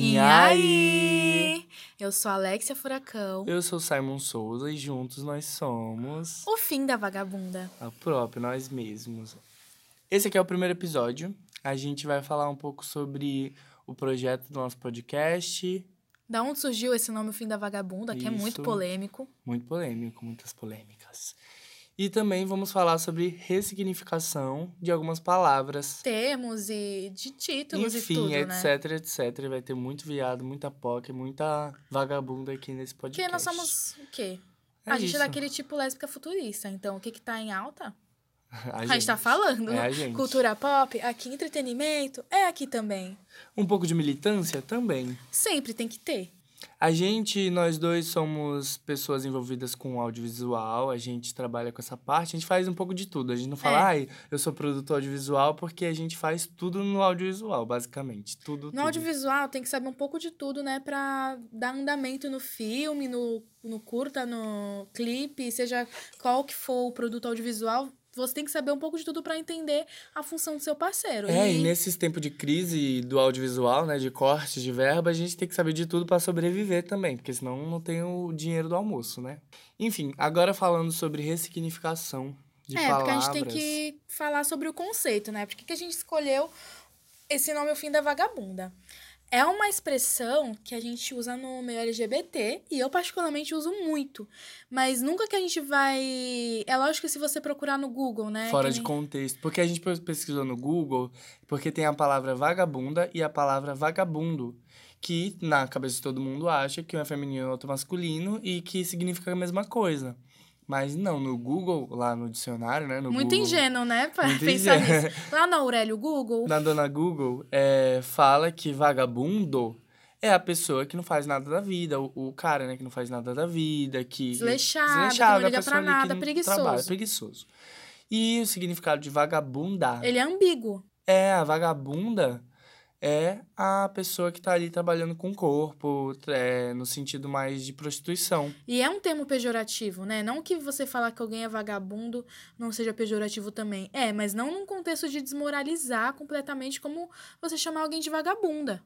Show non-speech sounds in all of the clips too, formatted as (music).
E aí? Eu sou a Alexia Furacão. Eu sou Simon Souza e juntos nós somos. O fim da vagabunda. A própria, nós mesmos. Esse aqui é o primeiro episódio. A gente vai falar um pouco sobre o projeto do nosso podcast. Da onde surgiu esse nome, O Fim da Vagabunda, que é muito polêmico. Muito polêmico, muitas polêmicas. E também vamos falar sobre ressignificação de algumas palavras. Termos e de títulos Enfim, e tudo, né? etc, etc. Vai ter muito viado, muita POC, muita vagabunda aqui nesse podcast. Porque nós somos o quê? É a gente isso. é daquele tipo lésbica futurista. Então, o que que tá em alta? (laughs) A A gente tá falando. É a gente. Cultura pop, aqui entretenimento, é aqui também. Um pouco de militância também. Sempre tem que ter. A gente, nós dois somos pessoas envolvidas com audiovisual, a gente trabalha com essa parte, a gente faz um pouco de tudo. A gente não fala, É. ai, eu sou produtor audiovisual, porque a gente faz tudo no audiovisual, basicamente. Tudo, No tudo. audiovisual tem que saber um pouco de tudo, né? Pra dar andamento no filme, no, no curta, no clipe, seja qual que for o produto audiovisual. Você tem que saber um pouco de tudo pra entender a função do seu parceiro. É, e e nesses tempos de crise do audiovisual, né, de cortes de verba, a gente tem que saber de tudo para sobreviver também, porque senão não tem o dinheiro do almoço, né? Enfim, agora falando sobre ressignificação de é, palavras. porque a gente tem que falar sobre o conceito, né? Por que, que a gente escolheu esse nome, O Fim da Vagabunda? É uma expressão que a gente usa no meio LGBT e eu particularmente uso muito. Mas nunca que a gente vai. É lógico que se você procurar no Google, né? Fora de contexto. Porque a gente pesquisou no Google, porque tem a palavra vagabunda e a palavra vagabundo. Que na cabeça de todo mundo acha que um é feminino e outro masculino e que significa a mesma coisa. Mas não, no Google, lá no dicionário, né? No Muito Google, ingênuo, né? Pra pensar ingênuo. nisso. (laughs) Lá no Aurélio Google. Na dona Google, é, fala que vagabundo é a pessoa que não faz nada da vida, o, o cara, né, que não faz nada da vida, que... Desleixado, que não liga pra nada, preguiçoso. trabalha, preguiçoso. E o significado de vagabunda Ele é ambíguo. é a vagabunda é a pessoa que tá ali trabalhando com o corpo, é, no sentido mais de prostituição. E é um termo pejorativo, né? Não que você falar que alguém é vagabundo não seja pejorativo também. É, mas não num contexto de desmoralizar completamente como você chamar alguém de vagabunda.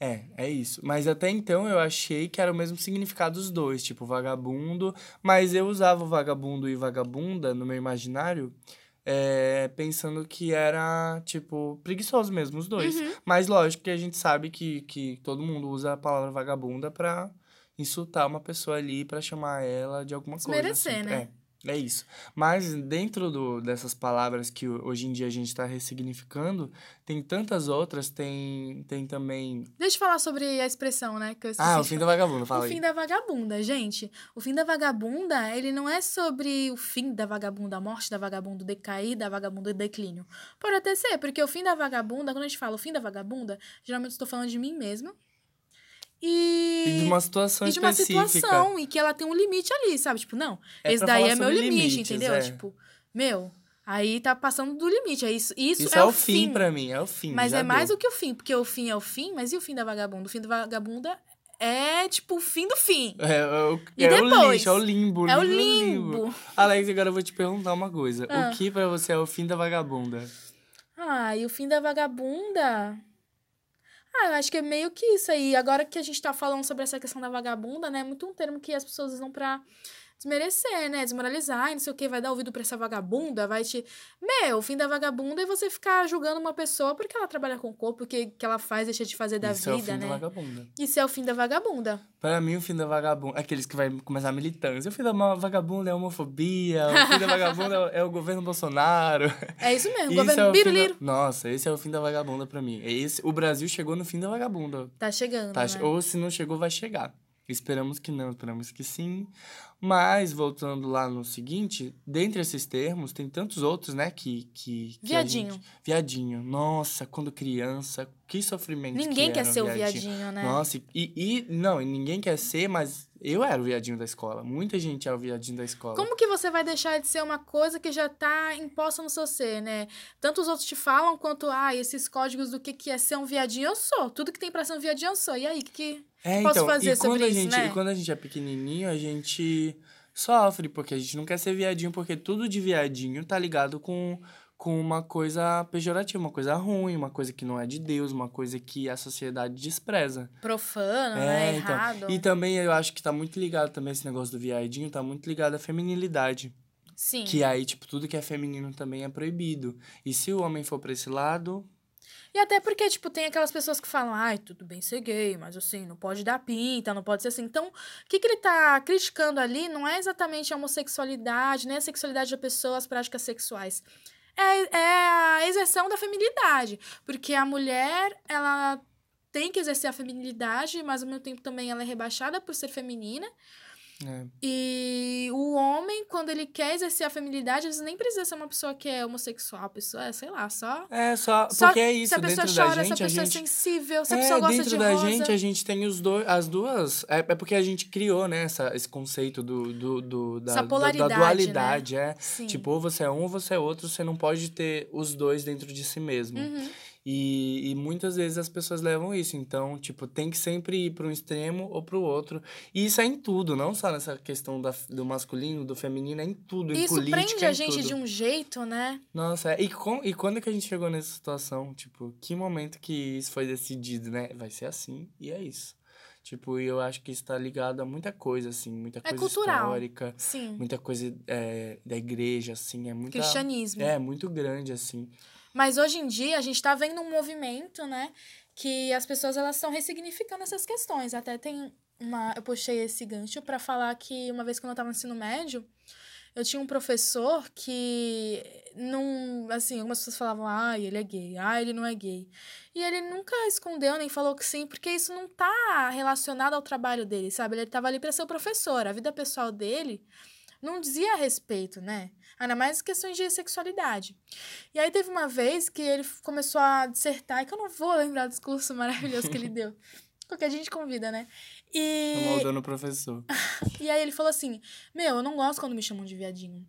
É, é isso. Mas até então eu achei que era o mesmo significado dos dois, tipo vagabundo. Mas eu usava o vagabundo e vagabunda no meu imaginário, é, pensando que era, tipo, preguiçoso mesmo, os dois. Uhum. Mas lógico que a gente sabe que, que todo mundo usa a palavra vagabunda pra insultar uma pessoa ali, pra chamar ela de alguma coisa. Desmerecer, assim. né? É, é isso. Mas dentro do, dessas palavras que ho- hoje em dia a gente tá ressignificando, tem tantas outras, tem, tem também. Deixa eu falar sobre a expressão, né? Ah, o fim da vagabunda, fala O aí. fim da vagabunda, gente. O fim da vagabunda, ele não é sobre o fim da vagabunda, a morte da vagabunda, o decair da vagabunda e o declínio. Pode até ser, porque o fim da vagabunda, quando a gente fala o fim da vagabunda, geralmente estou falando de mim mesma. E, E de uma situação e de uma específica. situação e que ela tem um limite ali, sabe? Tipo, não, É esse daí é meu limite, limites, entendeu? é. Tipo, meu, aí tá passando do limite. É isso, isso, Isso, é, é, o fim pra mim, é o fim. Mas é mais deu. do que o fim, porque o fim é o fim, mas e o fim da vagabunda? O fim da vagabunda é, tipo, o fim do fim. É, é o, E é o depois? lixo, é o limbo. É o limbo, limbo. Alex, agora eu vou te perguntar uma coisa. Ah. O que pra você é o fim da vagabunda? Ah, e o fim da vagabunda? Ah, eu acho que é meio que isso aí. Agora que a gente tá falando sobre essa questão da vagabunda, né? É muito um termo que as pessoas usam pra desmerecer, né? Desmoralizar e não sei o que, vai dar ouvido pra essa vagabunda, vai te. Meu, o fim da vagabunda é você ficar julgando uma pessoa porque ela trabalha com o corpo, o que, que ela faz, deixa de fazer da Isso é o vida, fim né? da vagabunda. Isso é o fim da vagabunda. Pra mim, o fim da vagabunda... Aqueles que vai começar a militância. O fim da vagabunda é a homofobia. O fim da vagabunda é o- é o governo Bolsonaro. (laughs) É isso mesmo, Isso governo é o fim da- biruliro. Nossa, esse é o fim da vagabunda pra mim. Esse... O Brasil chegou no fim da vagabunda. Tá chegando, Tá, né? Ou se não chegou, vai chegar. Esperamos que não, esperamos que sim. Mas, voltando lá no seguinte, dentre esses termos, tem tantos outros, né, que... que, que Viadinho. gente- Viadinho. Nossa, quando criança, que sofrimento Ninguém que quer ser o viadinho, né? Nossa, e, e... Não, ninguém quer ser, mas eu era o viadinho da escola. Muita gente é o viadinho da escola. Como que você vai deixar de ser uma coisa que já tá imposta no seu ser, né? Tanto os outros te falam, quanto, ah, esses códigos do que, que é ser um viadinho, eu sou. Tudo que tem pra ser um viadinho, eu sou. E aí, o que, que É, posso então, fazer e sobre quando a isso, gente, né? e quando a gente é pequenininho, a gente sofre, porque a gente não quer ser viadinho, porque tudo de viadinho tá ligado com, com uma coisa pejorativa, uma coisa ruim, uma coisa que não é de Deus, uma coisa que a sociedade despreza. Profano, né? É, então. Errado. E também eu acho que tá muito ligado também esse negócio do viadinho, tá muito ligado à feminilidade. Sim. Que aí, tipo, tudo que é feminino também é proibido. E se o homem for pra esse lado, E até porque, tipo, tem aquelas pessoas que falam, ai, tudo bem ser gay, mas assim, não pode dar pinta, não pode ser assim. Então, o que, que ele tá criticando ali não é exatamente a homossexualidade, nem a sexualidade da pessoa, as práticas sexuais. É, é a exerção da feminilidade. Porque a mulher, ela tem que exercer a feminilidade, mas ao mesmo tempo também ela é rebaixada por ser feminina. É, E o homem, quando ele quer exercer a feminilidade, às vezes nem precisa ser uma pessoa que é homossexual. A pessoa é, sei lá, só. é só. só Porque é isso, se a pessoa dentro chora, da se gente, a a pessoa gente. é sensível, se a é, pessoa gosta dentro de da rosa. gente, a gente tem os dois, as duas. É, é porque a gente criou, né, essa, esse conceito do, do, do, da, Essa da- polaridade, da dualidade, é. Sim. Tipo, ou você é um ou você é outro, você não pode ter os dois dentro de si mesmo. Uhum. E, e muitas vezes as pessoas levam isso. Então, tipo, tem que sempre ir para um extremo ou para o outro. E isso é em tudo, não só nessa questão da, do masculino, do feminino, é em tudo. Em Isso política, prende a em gente tudo. de um jeito, né? Nossa, é. e, com, e quando que a gente chegou nessa situação? Tipo, que momento que isso foi decidido, né? Vai ser assim e é isso. Tipo, e eu acho que isso tá ligado a muita coisa, assim, muita É coisa cultural. histórica, Sim. muita coisa é, da igreja, assim, é. Cristianismo. É, muito grande, assim. Mas hoje em dia a gente tá vendo um movimento, né? Que as pessoas elas estão ressignificando essas questões. Até tem uma. Eu puxei esse gancho pra falar que uma vez quando eu tava no ensino médio, eu tinha um professor que não. Assim, algumas pessoas falavam, ah, ele é gay, ah, ele não é gay. E ele nunca escondeu nem falou que sim, porque isso não tá relacionado ao trabalho dele, sabe? Ele tava ali pra ser o professor. A vida pessoal dele não dizia a respeito, né? Ainda mais questões de sexualidade. E aí teve uma vez que ele começou a dissertar, e que eu não vou lembrar do discurso (laughs) maravilhoso que ele deu. Porque a gente convida, né? E, Maldando o professor. (laughs) e aí ele falou assim: Meu, eu não gosto quando me chamam de viadinho.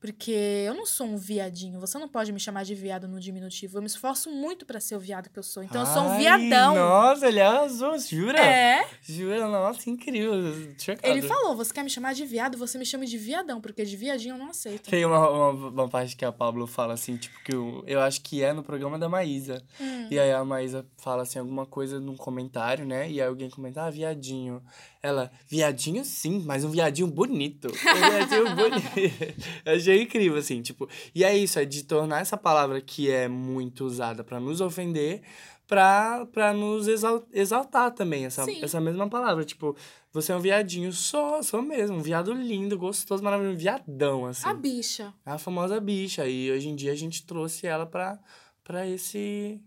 Porque eu não sou um viadinho. Você não pode me chamar de viado no diminutivo. Eu me esforço muito pra ser o viado que eu sou. Então eu sou um Ai, viadão. Nossa, ele arrasou, jura? É. Jura? Nossa, incrível. Chocado. Ele falou: Você quer me chamar de viado? Você me chama de viadão. Porque de viadinho eu não aceito. Tem uma, uma, uma parte que a Pablo fala assim, tipo, que eu, eu acho que é no programa da Maísa. Hum. E aí a Maísa fala assim, alguma coisa num comentário, né? E aí alguém comenta, ah, viadinho. Ela, viadinho sim, mas um viadinho bonito. Um viadinho (laughs) bonito. Eu achei incrível, assim, tipo. E é isso, é de tornar essa palavra que é muito usada pra nos ofender, pra, pra nos exal- exaltar também, essa, Sim. essa mesma palavra. Tipo, você é um viadinho, sou, sou mesmo. Um viado lindo, gostoso, maravilhoso, um viadão, assim. A bicha. A famosa bicha. E hoje em dia a gente trouxe ela pra, pra esse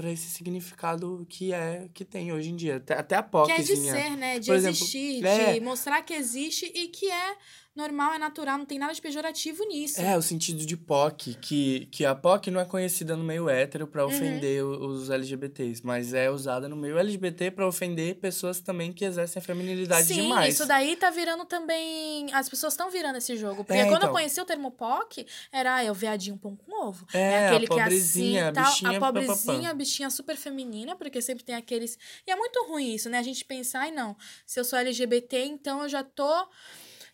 para esse significado que é que tem hoje em dia. Até, até a Que POCzinha. é de ser, né? De Por exemplo, existir, é. de mostrar que existe e que é normal, é natural, não tem nada de pejorativo nisso. É, o sentido de POC, que, que a POC não é conhecida no meio hétero Uhum. pra ofender o- os LGBTs, mas é usada no meio LGBT pra ofender pessoas também que exercem a feminilidade Sim, demais. isso daí tá virando também. As pessoas estão virando esse jogo. Porque É, quando eu então. conheci o termo POC, era ah, é o viadinho pão com ovo. É, a aquele que é assim pobrezinha, a e tal. bichinha, A pobrezinha, a bichinha super feminina, porque sempre tem aqueles. E é muito ruim isso, né? A gente pensar, ai não, se eu sou LGBT, então eu já tô.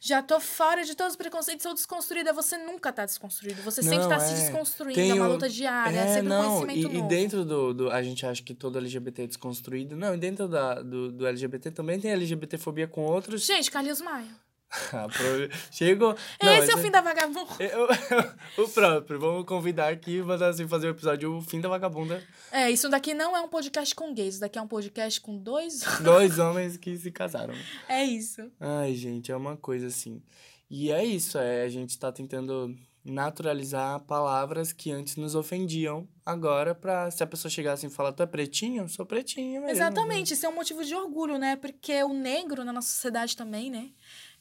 Já tô fora de todos os preconceitos, sou desconstruída. Você nunca tá desconstruído. Você sempre Não, tá se é. desconstruindo. Tem é uma luta diária, é, É, sempre um não, conhecimento e, e novo. dentro do, do. A gente acha que todo LGBT é desconstruído. Não, e dentro da, do, do LGBT também tem LGBTfobia com outros. Gente, Carlinhos Maia. (laughs) Não, Esse é o fim da vagabunda. Eu- (laughs) o próprio. Vamos convidar aqui e mandar assim, fazer o episódio O Fim da Vagabunda. É, isso daqui não é um podcast com gays, isso daqui é um podcast com dois. (laughs) Dois homens que se casaram. É isso. Ai, gente, é uma coisa assim. E é isso, é, a gente tá tentando naturalizar palavras que antes nos ofendiam. Agora, pra se a pessoa chegar assim e falar, tu é pretinho? Eu sou pretinho mesmo. Exatamente, isso é um motivo de orgulho, né? Porque o negro na nossa sociedade também, né?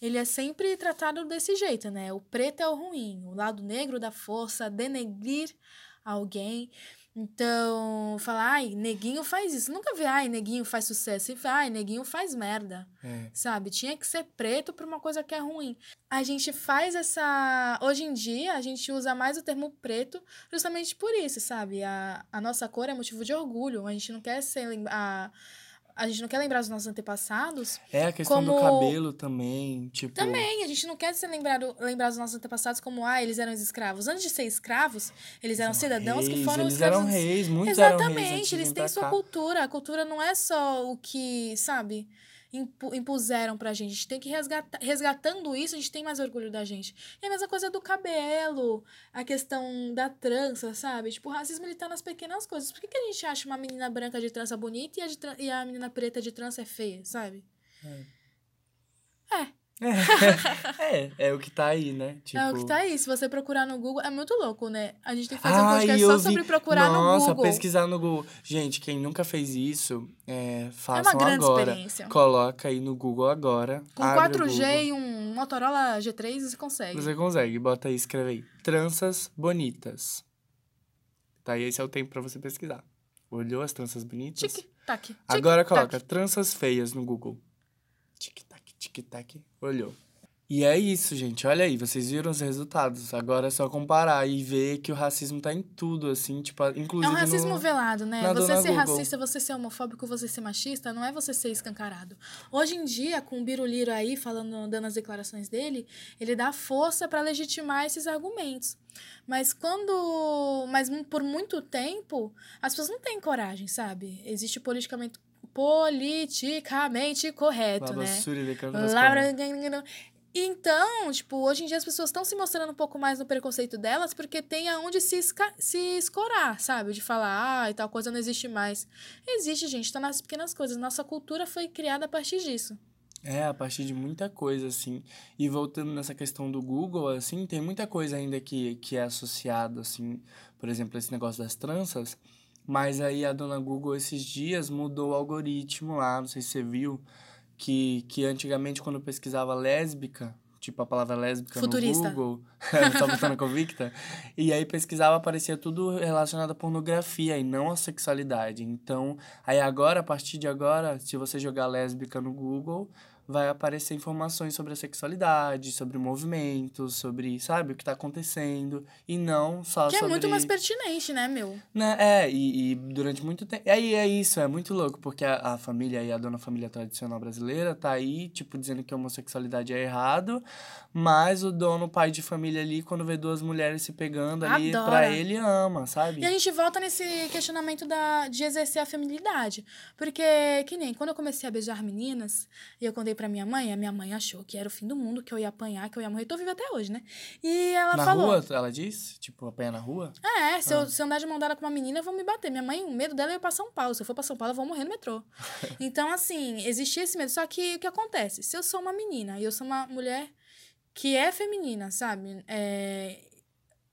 Ele é sempre tratado desse jeito, né? O preto é o ruim, o lado negro da força, denegrir alguém. Então, falar, ai, neguinho faz isso. Nunca vê, ai, neguinho faz sucesso. E ai, neguinho faz merda. É. Sabe? Tinha que ser preto pra uma coisa que é ruim. A gente faz essa. Hoje em dia, a gente usa mais o termo preto justamente por isso, sabe? A, a nossa cor é motivo de orgulho. A gente não quer ser. A, a gente não quer lembrar dos nossos antepassados. É a questão do Como- cabelo também, tipo... Também, a gente não quer ser lembrado, lembrar dos nossos antepassados como, ah, eles eram escravos. Antes de ser escravos, eles eram cidadãos que reis, foram eles escravos. eram reis, muitos eram reis Exatamente, eles têm sua cá. cultura. A cultura não é só o que, sabe, impuseram pra gente. A gente tem que resgatar. Resgatando isso, a gente tem mais orgulho da gente. E a mesma coisa do cabelo, a questão da trança, sabe? Tipo, o racismo ele tá nas pequenas coisas. Por que, que a gente acha uma menina branca de trança bonita e a, de tran- e a menina preta de trança é feia, sabe? É, é o que tá aí, né? Tipo... É o que tá aí. Se você procurar no Google, é muito louco, né? A gente tem que fazer um Ai, podcast só vi- sobre procurar Nossa, no Google. pesquisar no Google. Gente, quem nunca fez isso, é, É façam uma grande agora. experiência. Coloca aí no Google agora. Com abre o 4G Google. e um Motorola G3 você consegue. Você consegue, bota aí, escreve aí. Tranças bonitas. Tá aí, esse é o tempo pra você pesquisar. Olhou as tranças bonitas? Tic-tac. tic, Agora coloca tranças feias no Google. Tic-tac, tic-tac. Olhou. E é isso, gente. Olha aí, vocês viram os resultados. Agora é só comparar e ver que o racismo tá em tudo, assim, tipo, É inclusive. um racismo no... velado, né? na Você ser Google. racista, você ser homofóbico, você ser machista, não é você ser escancarado. Hoje em dia, com o Biruliro aí falando, dando as declarações dele, ele dá força pra legitimar esses argumentos. Mas quando. Mas por muito tempo, as pessoas não têm coragem, sabe? Existe politicamente, politicamente correto, Baba né? Suri de Canto das Laura... Então, tipo, hoje em dia as pessoas estão se mostrando um pouco mais no preconceito delas porque tem aonde se, esca... se escorar, sabe? De falar, ah, e tal coisa não existe mais. Existe, gente, tá nas pequenas coisas. Nossa cultura foi criada a partir disso. É, a partir de muita coisa, assim. E voltando nessa questão do Google, assim, tem muita coisa ainda que, que é associado, assim, por exemplo, esse negócio das tranças. Mas aí a dona Google, esses dias, mudou o algoritmo lá, não sei se você viu, que, que antigamente, quando eu pesquisava lésbica, tipo a palavra lésbica Futurista. no Google, (laughs) só botando convicta, e aí pesquisava, aparecia tudo relacionado à pornografia e não à sexualidade. Então, aí agora, a partir de agora, se você jogar lésbica no Google, vai aparecer informações sobre a sexualidade, sobre movimentos, sobre, sabe, o que tá acontecendo, e não só Que é sobre... muito mais pertinente, né, meu? Né, é, e, e durante muito tempo. E aí é isso, é muito louco, porque a, a família aí, a dona família tradicional brasileira, tá aí, tipo, dizendo que a homossexualidade é errado, mas o dono, pai de família ali, quando vê duas mulheres se pegando ali, Adora. pra ele ama, sabe? E a gente volta nesse questionamento da, de exercer a feminilidade. Porque, que nem, quando eu comecei a beijar meninas, e eu contei pra minha mãe, a minha mãe achou que era o fim do mundo, que eu ia apanhar, que eu ia morrer. Tô viva até hoje, né? E ela na falou... rua, ela diz? Tipo, apanha na rua? É, se, Ah. eu, se eu andar de mão dada com uma menina, vão me bater. Minha mãe, o medo dela é eu ir pra São Paulo. Se eu for pra São Paulo, eu vou morrer no metrô. (laughs) então, assim, existia esse medo. Só que o que acontece? Se eu sou uma menina e eu sou uma mulher que é feminina, sabe? É...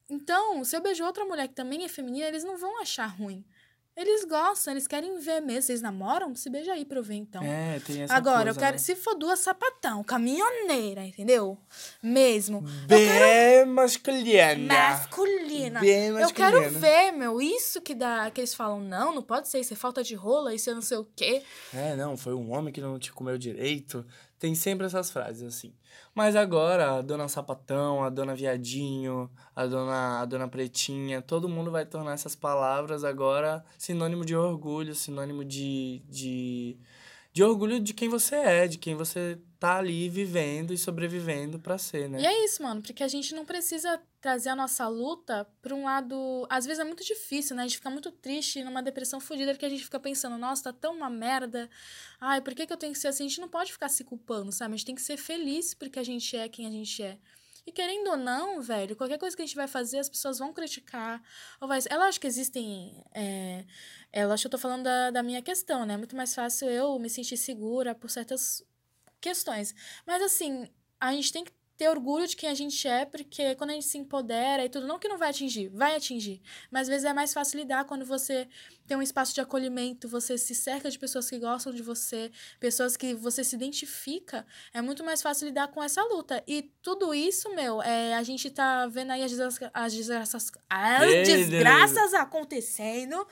Então, se eu beijo outra mulher que também é feminina, eles não vão achar ruim. Eles gostam, eles querem ver mesmo. Vocês namoram? Se beija aí pra eu ver, então. É, tem essa Agora, eu coisa, quero. né? Se for duas sapatão, caminhoneira, entendeu? Mesmo. Bem masculina. Masculina. Bem Eu masculina. quero ver, meu, isso que dá, que eles falam, não, não pode ser, isso é falta de rola, isso é não sei o quê. É, não, foi um homem que não te comeu direito. Tem sempre essas frases assim. Mas agora, a dona Sapatão, a dona Viadinho, a dona, a dona Pretinha, todo mundo vai tornar essas palavras agora sinônimo de orgulho, sinônimo de, de, de orgulho de quem você é, de quem você tá ali vivendo e sobrevivendo pra ser, né? E é isso, mano, porque a gente não precisa trazer a nossa luta pra um lado. Às vezes é muito difícil, né? A gente fica muito triste, numa depressão fodida, porque a gente fica pensando, nossa, tá tão uma merda. Ai, por que, que eu tenho que ser assim? A gente não pode ficar se culpando, sabe? A gente tem que ser feliz porque a gente é quem a gente é. E querendo ou não, velho, qualquer coisa que a gente vai fazer, as pessoas vão criticar. Ou vai... É lógico que existem. É... É lógico que eu tô falando da, da minha questão, né? É muito mais fácil eu me sentir segura por certas questões. Mas assim, a gente tem que ter orgulho de quem a gente é, porque quando a gente se empodera e tudo, não que não vai atingir, vai atingir. Mas às vezes é mais fácil lidar quando você tem um espaço de acolhimento, você se cerca de pessoas que gostam de você, pessoas que você se identifica, é muito mais fácil lidar com essa luta. E tudo isso, meu, é, a gente tá vendo aí as desgraças, as desgraças, as desgraças acontecendo,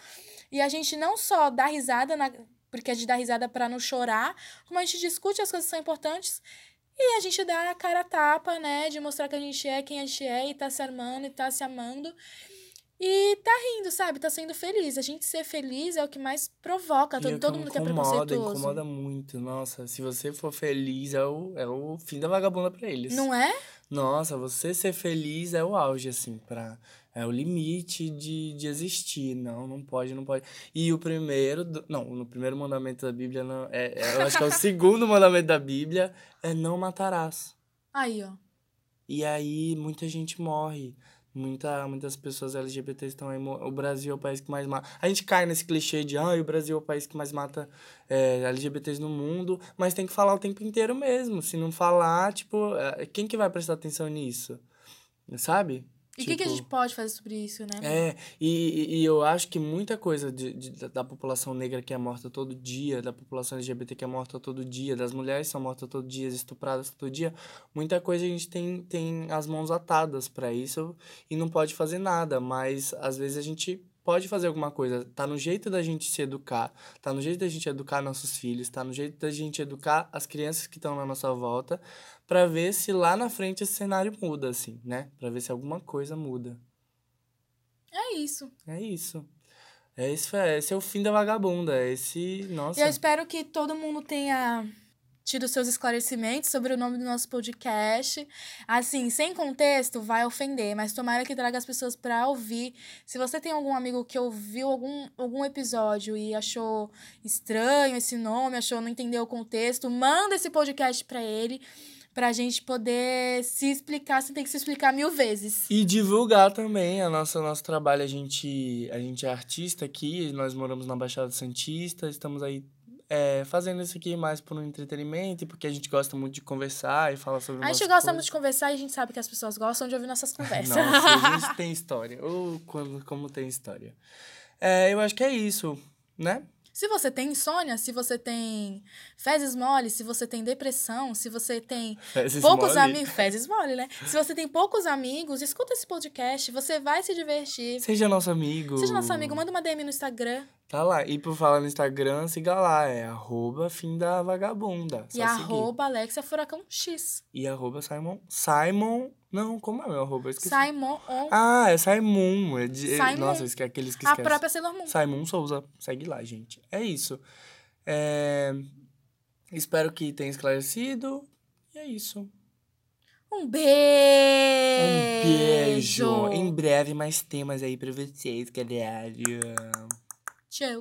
e a gente não só dá risada na, porque a gente dá risada para não chorar, como a gente discute as coisas que são importantes e a gente dá a cara a tapa, né, de mostrar que a gente é quem a gente é e tá se armando e tá se amando. E tá rindo, sabe? Tá sendo feliz. A gente ser feliz é o que mais provoca. Todo, é todo que mundo que é preconceituoso. incomoda muito. Nossa, se você for feliz, é o, é o fim da vagabunda pra eles. Não é? Nossa, você ser feliz é o auge, assim, pra... É o limite de, de existir. Não, não pode, não pode. E o primeiro... do- Não, no primeiro mandamento da Bíblia, não, é, é- eu acho que é o (laughs) segundo mandamento da Bíblia, é não matarás. Aí, ó. E aí, muita gente morre. Muita, muitas pessoas LGBT estão aí. O Brasil é o país que mais mata. A gente cai nesse clichê de, ah, o Brasil é o país que mais mata é, LGBTs no mundo. Mas tem que falar o tempo inteiro mesmo. Se não falar, tipo, é, quem que vai prestar atenção nisso? Sabe? E o que, que a Tipo, gente pode fazer sobre isso, né? é, e, e- eu acho que muita coisa de, de- da- da população negra que é morta todo dia, da população LGBT que é morta todo dia, das mulheres que são mortas todo dia, estupradas todo dia, muita coisa a gente tem, tem as mãos atadas para isso e não pode fazer nada, mas às vezes a gente pode fazer alguma coisa. Tá no jeito da gente se educar, tá no jeito da gente educar nossos filhos, tá no jeito da gente educar as crianças que estão na nossa volta, para ver se lá na frente esse cenário muda, assim, né? Para ver se alguma coisa muda. É isso. É isso. É esse, esse é o fim da vagabunda. é Esse. Nossa. eu espero que todo mundo tenha tido seus esclarecimentos sobre o nome do nosso podcast. Assim, sem contexto, vai ofender, mas tomara que traga as pessoas pra ouvir. Se você tem algum amigo que ouviu algum, algum episódio e achou estranho esse nome, achou não entendeu o contexto, manda esse podcast pra ele, pra gente poder se explicar, sem ter que se explicar mil vezes. E divulgar também a nossa nosso trabalho. A gente, a gente é artista aqui, nós moramos na Baixada Santista, estamos aí é, fazendo isso aqui mais por um entretenimento, e porque a gente gosta muito de conversar e falar sobre A gente gosta coisas. muito de conversar e a gente sabe que as pessoas gostam de ouvir nossas (laughs) conversas. Nossa, a (laughs) gente tem história. Ou quando, como tem história. É, eu acho que é isso, né? Se você tem insônia, se você tem fezes mole, se você tem depressão, se você tem Fezes poucos amigos. Fezes mole, né? Se você tem poucos amigos, escuta esse podcast, você vai se divertir. Seja nosso amigo. Seja nosso amigo, manda uma DM no Instagram. Tá lá. E por falar no Instagram, siga lá. É arroba fim da vagabunda. e seguir. arroba Alexia Furacão X. E arroba Simon. Simon. Não, como é meu arroba? Eu esqueci. Simon on Ah, é Simon. É de... Simon. Nossa, esque- aqueles que a esquecem. própria Sailor Moon. Simon Souza. Segue lá, gente. É isso. É... Espero que tenha esclarecido. E é isso. Um Um beijo. beijo. Em breve, mais temas aí pra vocês, galera. 却